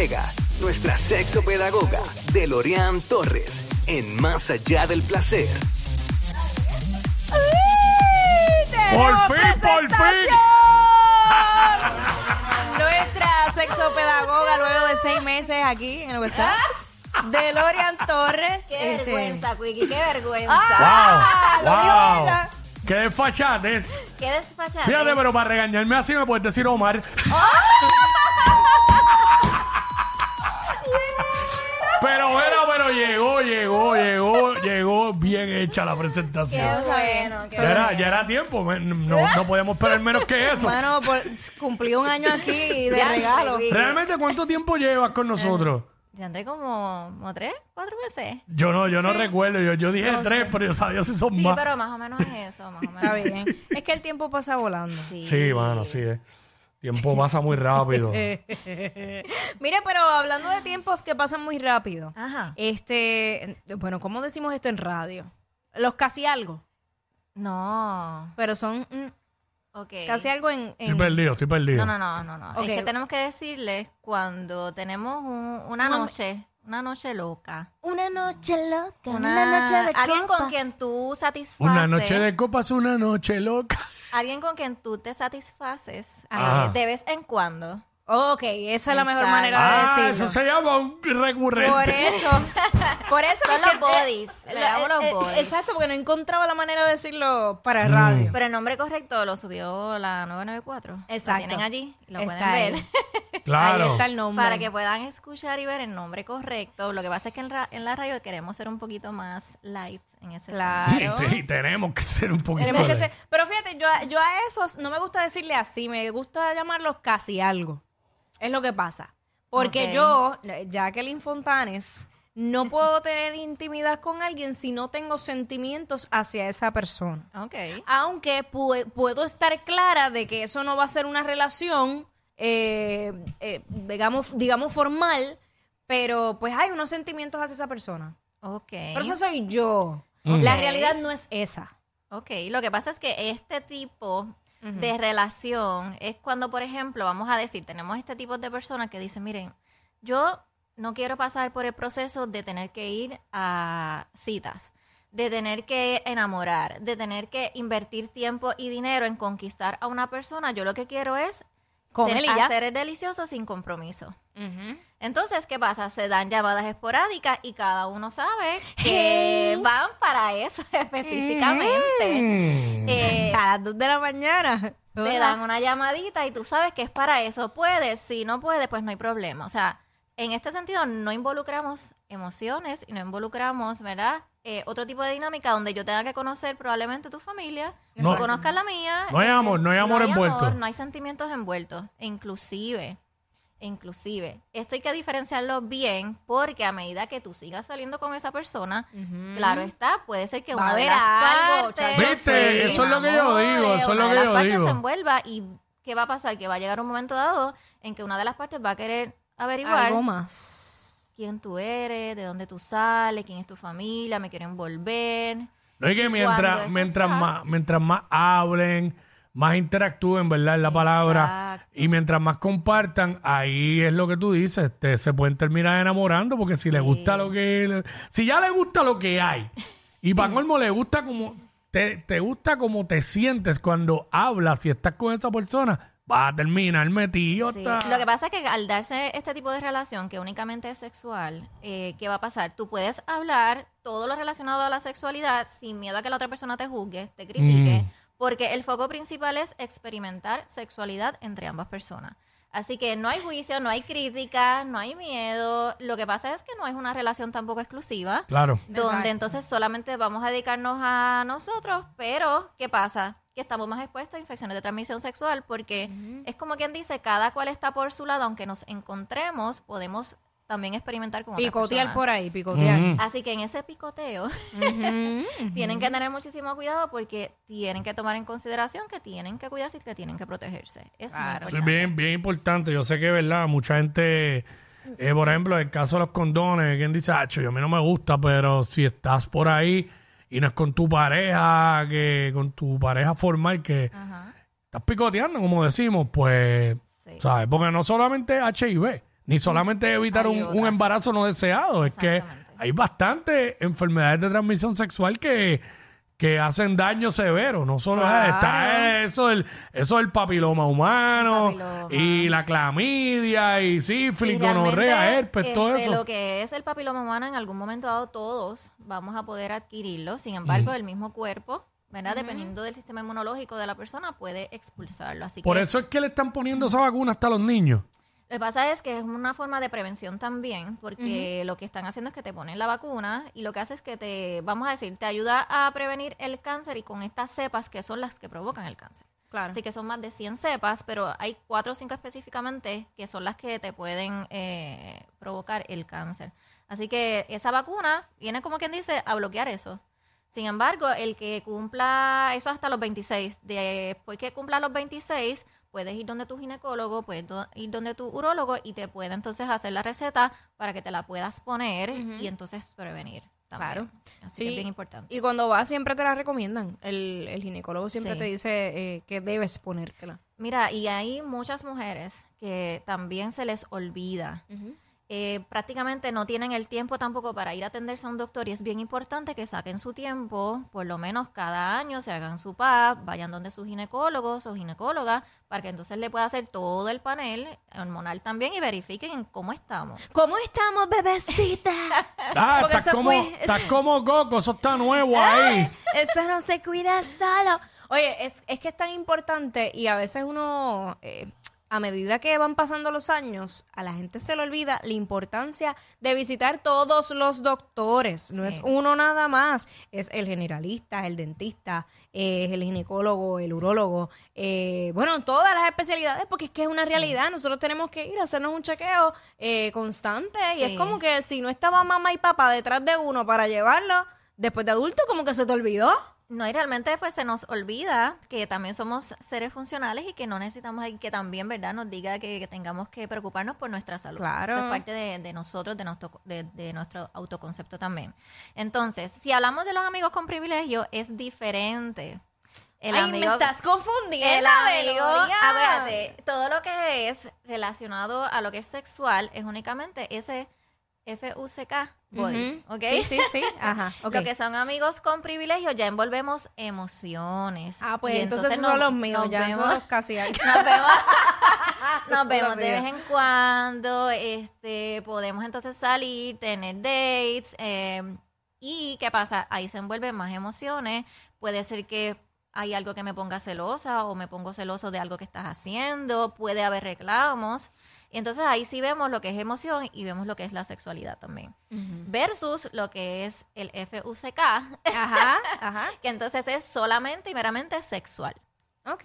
Llega nuestra sexopedagoga Delorian Torres en Más Allá del Placer. Por fin, por fin. Nuestra sexopedagoga luego de seis meses aquí en el WhatsApp. Delorian Torres. Qué este, vergüenza, Quickie, qué vergüenza. ¡Ah! Lo dijo wow. ella. Qué. Qué despachado. Fíjate, pero para regañarme así me puedes decir Omar. La Qué presentación. bueno, qué Ya era, bueno. ya era tiempo, me- no, no podíamos esperar menos que eso. Bueno, por, cumplí un año aquí de Ya, regalo. Realmente, ¿cuánto tiempo llevas con nosotros? Ya andré como, como tres, cuatro meses. Yo no, yo no recuerdo, yo, yo dije No tres, pero yo sabía si son Sí, más. pero más o menos es eso, más o menos. Está bien. Es que el tiempo pasa volando. Sí. Sí, mano, sí es. Tiempo pasa muy rápido. Mire, pero hablando de tiempos que pasan muy rápido. Ajá. Este, bueno, ¿cómo decimos esto en radio? Los casi algo, No. pero son mm, Ok. casi algo en, en- Estoy perdido, estoy perdido. No, no, no, no, no. Ok. Es que tenemos que decirles cuando tenemos un- una Una- noche, una noche loca. una noche loca, Una, alguien con quien tú satisfaces. Una noche de copas, una noche loca. Alguien con quien tú te satisfaces Ajá. eh, de vez en cuando. Ok, esa es la mejor Exacto. manera de Ah, decirlo. eso se llama un recurrente. Por eso, por eso Son porque- los bodies, le damos los eh, eh, bodies. Exacto, porque no encontraba la manera de decirlo para Mm. radio. Pero el nombre correcto lo subió la 994. Exacto. Lo tienen allí, lo Está pueden ver. ahí. Claro. Ahí está el nombre. Para que puedan escuchar y ver el nombre correcto. Lo que pasa es que en, ra- en la radio queremos ser un poquito más light en ese Claro. Y, te- y tenemos que ser un poquito. Tenemos que de- ser- pero fíjate, yo, a- yo a esos no me gusta decirle así, me gusta llamarlos casi algo. Es lo que pasa. Porque Ok. yo, Jacqueline Fontanes, no puedo tener intimidad con alguien si no tengo sentimientos hacia esa persona. Ok. Aunque pu- puedo estar clara de que eso no va a ser una relación, eh, eh, digamos, digamos, formal, pero pues hay unos sentimientos hacia esa persona. Ok. Pero esa soy yo. La realidad no es esa. Ok, lo que pasa es que este tipo de relación es cuando, por ejemplo, vamos a decir, tenemos este tipo de personas que dicen, miren, yo no quiero pasar por el proceso de tener que ir a citas, de tener que enamorar, de tener que invertir tiempo y dinero en conquistar a una persona. Yo lo que quiero es Con ten- él y ya. hacer el delicioso sin compromiso. Entonces, ¿qué pasa? Se dan llamadas esporádicas y cada uno sabe que van para eso específicamente. Eh, A las 2 de la mañana. te dan una llamadita y tú sabes que es para eso. Puedes, si no puedes, pues no hay problema. O sea, en este sentido no involucramos emociones y no involucramos, ¿verdad? Eh, otro tipo de dinámica donde yo tenga que conocer probablemente tu familia, No. tú conozcas la mía. No hay amor, no hay amor envuelto. no hay sentimientos envueltos. Inclusive, inclusive, esto hay que diferenciarlo bien porque a medida que tú sigas saliendo con esa persona, claro está, puede ser que Va una de las algo, partes ¿Viste? se Eso es lo que yo digo, enamore, eso es lo una que de yo las partes digo. se envuelva y ¿qué va a pasar? Que va a llegar un momento dado en que una de las partes va a querer averiguar Algo más. Quién tú eres, de dónde tú sales, quién es tu familia, me quiero envolver. No es que mientras, mientras, está- más, mientras más hablen, más interactúen, ¿verdad? Es la palabra. Exacto. Y mientras más compartan, ahí es lo que tú dices, te- se pueden terminar enamorando porque si le gusta lo que... Si ya le gusta lo que hay y para colmo le gusta como... Te, te gusta como te sientes cuando hablas y estás con esa persona, va a terminar metido. Sí. Lo que pasa es que al darse este tipo de relación que únicamente es sexual, eh, ¿qué va a pasar? Tú puedes hablar todo lo relacionado a la sexualidad sin miedo a que la otra persona te juzgue, te critique, Mm. porque el foco principal es experimentar sexualidad entre ambas personas. Así que no hay juicio, no hay crítica, no hay miedo. Lo que pasa es que no es una relación tampoco exclusiva. Claro. donde Exacto. entonces solamente vamos a dedicarnos a nosotros, pero ¿qué pasa? Que estamos más expuestos a infecciones de transmisión sexual porque es como quien dice, cada cual está por su lado, aunque nos encontremos, podemos también experimentar con Picotear por ahí, picotear. Así que en ese picoteo tienen que tener muchísimo cuidado porque tienen que tomar en consideración que tienen que cuidarse y que tienen que protegerse. Es muy Claro. Eso es importante. bien, bien importante. Yo sé que, ¿verdad? Mucha gente, eh, por ejemplo, el caso de los condones, quien dice, Acho, yo a mí no me gusta, pero si estás por ahí y no es con tu pareja, que con tu pareja formal, que Ajá. estás picoteando, como decimos, pues, Sí. ¿sabes? Porque no solamente HIV, ni solamente evitar un, un embarazo no deseado, es que hay bastantes enfermedades de transmisión sexual que, que hacen daño severo. No solo es- Claro. está eso del, eso del papiloma humano El papiloma. y la clamidia y sífilis, Y gonorrea, herpes, todo este, eso. Lo que es el papiloma humano, en algún momento dado, todos vamos a poder adquirirlo. Sin embargo, el mismo cuerpo, ¿verdad? Dependiendo del sistema inmunológico de la persona, puede expulsarlo. Así Por que eso es que le están poniendo esa vacuna hasta a los niños. Lo que pasa es que es una forma de prevención también, porque lo que están haciendo es que te ponen la vacuna y lo que hace es que te, vamos a decir, te ayuda a prevenir el cáncer y con estas cepas que son las que provocan el cáncer. Claro. Así que son más de 100 cepas, pero hay cuatro o cinco específicamente que son las que te pueden eh, provocar el cáncer. Así que esa vacuna viene como quien dice a bloquear eso. Sin embargo, el que cumpla eso hasta los 26, después que cumpla los 26, puedes ir donde tu ginecólogo, puedes do- ir donde tu urólogo y te puede entonces hacer la receta para que te la puedas poner y entonces prevenir. También. Claro. Así que es bien importante. Y cuando vas siempre te la recomiendan. El, el ginecólogo siempre Sí. te dice eh, que debes ponértela. Mira, y hay muchas mujeres que también se les olvida. Eh, prácticamente no tienen el tiempo tampoco para ir a atenderse a un doctor y es bien importante que saquen su tiempo, por lo menos cada año se hagan su PAP, vayan donde su ginecólogo o ginecóloga para que entonces le pueda hacer todo el panel hormonal también y verifiquen cómo estamos. ¿Cómo estamos, bebecita? Ah, estás eso como, estás como Coco, eso está nuevo ahí. Eso no se cuida solo. Oye, es, es que es tan importante y a veces uno, eh, a medida que van pasando los años, a la gente se le olvida la importancia de visitar todos los doctores. No Sí. es uno nada más. Es el generalista, el dentista, eh, es el ginecólogo, el urólogo. eh, bueno, todas las especialidades, porque es que es una realidad. Nosotros tenemos que ir a hacernos un chequeo eh, constante y es como que si no estaba mamá y papá detrás de uno para llevarlo, después de adulto, como que se te olvidó. No, y realmente pues se nos olvida que también somos seres funcionales y que no necesitamos y que también, ¿verdad? Nos diga que, que tengamos que preocuparnos por nuestra salud. Claro. Eso es parte de, de nosotros, de nuestro, de, de nuestro autoconcepto también. Entonces, si hablamos de los amigos con privilegio, es diferente. El Ay, amigo, me estás confundiendo. el amigo, acuérdate, todo lo que es relacionado a lo que es sexual es únicamente ese F-U-C-K bodies. ¿ok? Sí, sí, sí. Ajá, ok. Lo que son amigos con privilegio ya envolvemos emociones. Ah, pues Y entonces, nos- son los míos, ya vemos, son los casi nos vemos, nos vemos de vez en cuando, este, podemos entonces salir, tener dates, eh, y ¿qué pasa? Ahí se envuelven más emociones, puede ser que hay algo que me ponga celosa o me pongo celoso de algo que estás haciendo, puede haber reclamos, y entonces ahí sí vemos lo que es emoción y vemos lo que es la sexualidad también, versus lo que es el FUCK, Ajá, ajá. que entonces es solamente y meramente sexual. Ok.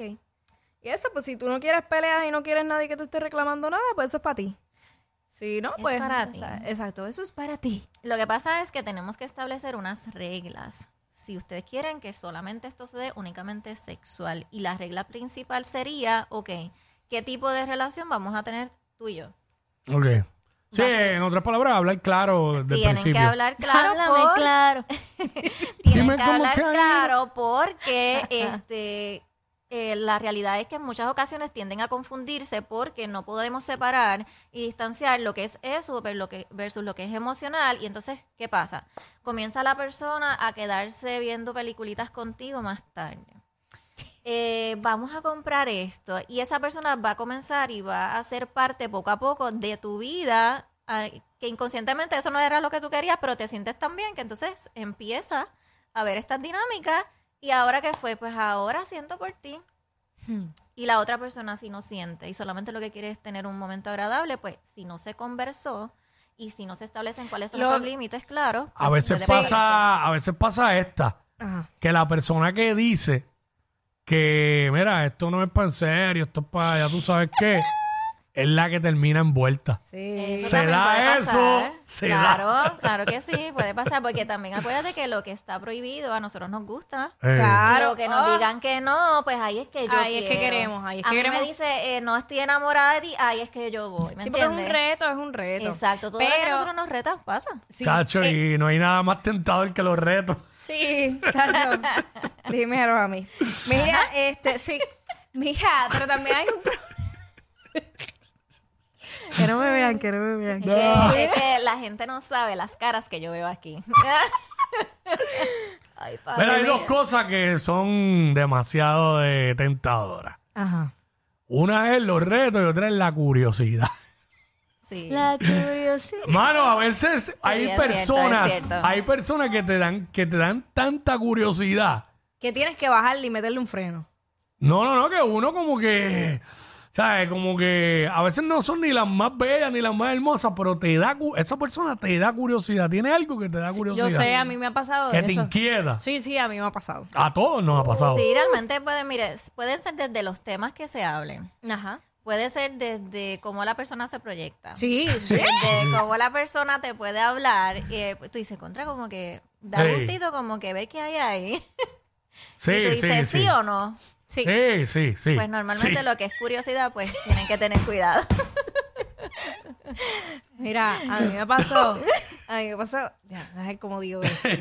Y eso, pues si tú no quieres peleas y no quieres nadie que te esté reclamando nada, pues eso es para ti. Si no, Es pues. para ti. Exacto, eso es para ti. Lo que pasa es que tenemos que establecer unas reglas. Si ustedes quieren que solamente esto se dé únicamente sexual y la regla principal sería, ok, ¿qué tipo de relación vamos a tener tú y yo? Ok. Sí, en otras palabras, hablar claro desde el Tienen principio. que hablar claro Háblame por- claro. tienen Dime que cómo hablar te ha ido. claro porque este eh, la realidad es que en muchas ocasiones tienden a confundirse porque no podemos separar y distanciar lo que es eso ver- lo que- versus lo que es emocional y entonces ¿qué pasa? Comienza la persona a quedarse viendo peliculitas contigo más tarde. Eh, vamos a comprar esto y esa persona va a comenzar y va a ser parte poco a poco de tu vida ah, que inconscientemente eso no era lo que tú querías pero te sientes tan bien que entonces empieza a ver estas dinámicas y ahora que fue pues ahora siento por ti. Y la otra persona si no siente y solamente lo que quiere es tener un momento agradable pues si no se conversó y si no se establecen cuáles son Lo- esos límites claro A veces pasa, a veces pasa esta, Ajá. que la persona que dice que, mira, esto no es para en serio, esto es para, ya tú sabes qué, es la que termina envuelta. Sí. Eso Se también da puede eso, pasar. se claro, da. claro que sí, puede pasar, porque también acuérdate que lo que está prohibido a nosotros nos gusta. Eh, Claro. Lo que nos Ah. digan que no, pues ahí es que yo Ahí es que quiero. queremos, ahí es a que mí queremos. me dice, eh, no estoy enamorada de ti, ahí es que yo voy, ¿me Sí, porque es un entiendes? reto, es un reto. Exacto, todo lo que a nosotros nos reta pasa. Sí, Chacho, eh, y no hay nada más tentador que los retos. Sí, chacho. Dímelo a mí. Mira, este, sí. Mira, pero también hay un problema. Que no me vean, que no me vean. Es que, es que la gente no sabe las caras que yo veo aquí. Ay, Pero hay mío. dos cosas que son demasiado de tentadoras. Ajá. Una es los retos y otra es la curiosidad. Sí. La curiosidad. Mano, a veces hay es cierto, personas, es cierto. hay personas que te dan, que te dan tanta curiosidad. Que tienes que bajarle y meterle un freno. No, no, no, que uno como que, ¿sabes? Como que a veces no son ni las más bellas ni las más hermosas, pero te da, cu- esa persona te da curiosidad. Tiene algo que te da curiosidad. Yo sé, a mí me ha pasado que te eso. inquieta. Sí, sí, a mí me ha pasado. A todos nos ha pasado. Sí, realmente puede, mire, pueden ser desde los temas que se hablen. Ajá. Puede ser desde cómo la persona se proyecta. Sí, sí. Desde cómo la persona te puede hablar. Y tú dices, contra, como que da Sí. gustito, como que ver qué hay ahí. Sí, y tú sí, dices, sí, sí. o no. Sí. Sí, sí, sí. Pues normalmente Sí. lo que es curiosidad, pues tienen que tener cuidado. Mira, a mí me pasó. A mí me pasó. Ya, a ver cómo digo esto.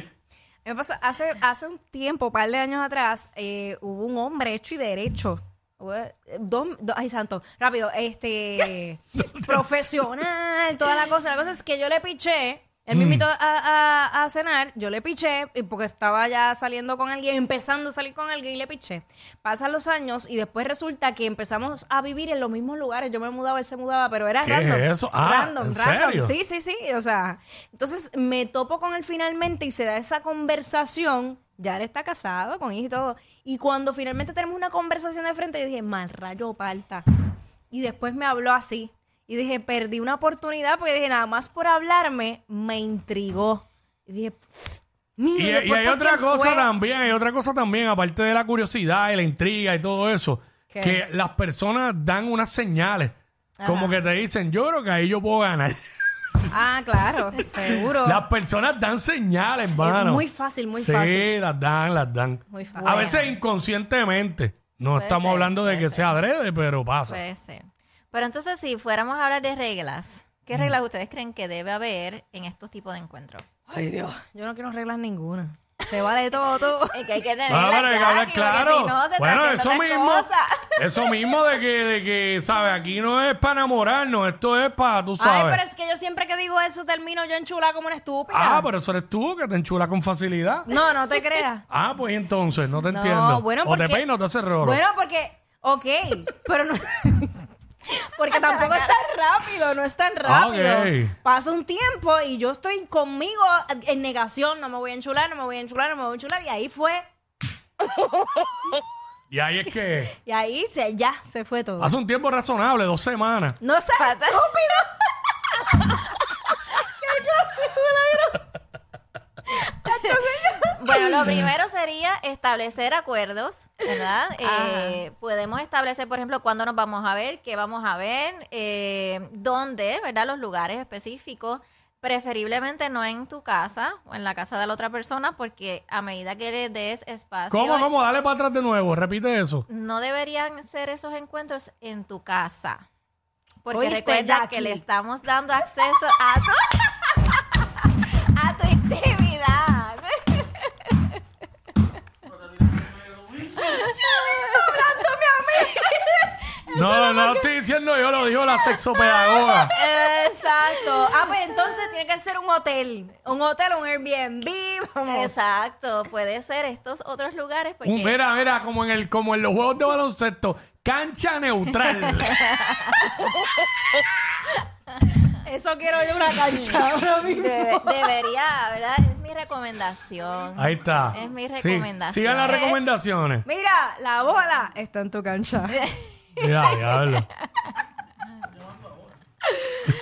Me pasó hace, hace un tiempo, un par de años atrás, eh, hubo un hombre hecho y derecho. Hubo, eh, Dos, dos- ay, santo, rápido, este profesional, toda la cosa. La cosa es que yo le piché, él me invitó a, a- a cenar, yo le piché, y porque estaba ya saliendo con alguien, empezando a salir con alguien y le piché. Pasan los años y después resulta que empezamos a vivir en los mismos lugares. Yo me mudaba, él se mudaba, pero era ¿Qué random. es eso? Ah, random, ¿en random. serio? Sí, sí, sí. O sea, entonces me topo con él finalmente y se da esa conversación. Ya él está casado con hijos y todo. Y cuando finalmente tenemos una conversación de frente, yo dije, mal rayo parta. Y después me habló así. Y dije, perdí una oportunidad porque dije, nada más por hablarme, me intrigó. Y dije, Y, mira, y después hay otra cosa fue. también, hay otra cosa también, aparte de la curiosidad y la intriga y todo eso, ¿Qué? que las personas dan unas señales, como que te dicen, yo creo que ahí yo puedo ganar. Ah, claro, seguro. Las personas dan señales, Es mano. muy fácil, muy sí, fácil. las dan, las dan. Muy fácil. A veces inconscientemente. No Puede estamos ser, hablando de que ser. sea adrede, pero pasa. Puede ser. Pero entonces, si fuéramos a hablar de reglas, ¿qué reglas ustedes creen que debe haber en estos tipos de encuentros? Ay, Dios. Yo no quiero reglas ninguna. Se vale todo, todo. Es que hay que tener Ah, pero hay que hablar claro. Si no, se bueno, está eso mismo. cosa. Eso mismo de que, de que, ¿sabes? Aquí no es para enamorarnos, esto es para, tú Ay, sabes. pero es que yo siempre que digo eso termino yo enchulada como una estúpida. Ah, pero eso eres tú que te enchula con facilidad. No, no te creas. Ah, pues entonces, no te No, entiendo. bueno, o porque... te peinas o te haces rolo. Bueno, porque... Ok, pero no... porque tampoco es tan rápido, no es tan rápido. Pasa un tiempo y yo estoy conmigo en negación. No me voy a enchular, no me voy a enchular, no me voy a enchular. Y ahí fue... Y ahí es que Y ahí se, ya se fue todo. hace un tiempo razonable, dos semanas. No seas estúpido. ¿Qué clase de milagro? Bueno, lo primero sería establecer acuerdos, ¿verdad? Eh, podemos establecer, por ejemplo, cuándo nos vamos a ver, qué vamos a ver, eh, dónde, ¿verdad? Los lugares específicos. Preferiblemente no en tu casa o en la casa de la otra persona, porque a medida que le des espacio. ¿Cómo, cómo? Dale para atrás de nuevo, repite eso. No deberían ser esos encuentros en tu casa. Porque ¿Oíste, recuerda Jackie? que le estamos dando acceso a tu, a tu intimidad. No, no lo estoy diciendo yo, lo dijo la sexopedagoga. Exacto. Ah, pues entonces tiene que ser un hotel. Un hotel, un Airbnb. Vamos. Exacto, puede ser estos otros lugares porque Un- mira, mira, como en el, como en los juegos de baloncesto, cancha neutral. Eso quiero yo una cancha ahora mismo. debe- debería, ¿verdad? Es mi recomendación. Ahí está. Es mi Sí, recomendación. Sigan las recomendaciones. Mira, la bola está en tu cancha. Ya, diablo.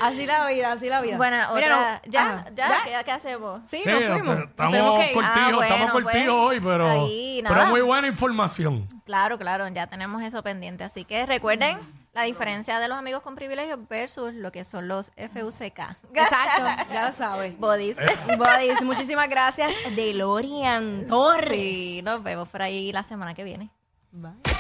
Así la vida, así la vida. Bueno, Mira, otra, no- ya, ajá, ya, ¿qué, qué hacemos? Sí, Sí, nos fuimos. Nos estamos que ir. Ah, bueno, estamos cortijos pues, hoy, pero, ahí, pero muy buena información. Claro, claro, ya tenemos eso pendiente. Así que recuerden la diferencia de los amigos con privilegios versus lo que son los FUCK. Exacto, ya lo sabes. Bodies. Bodies, muchísimas gracias, Delorian Torres. Sí, nos vemos por ahí la semana que viene.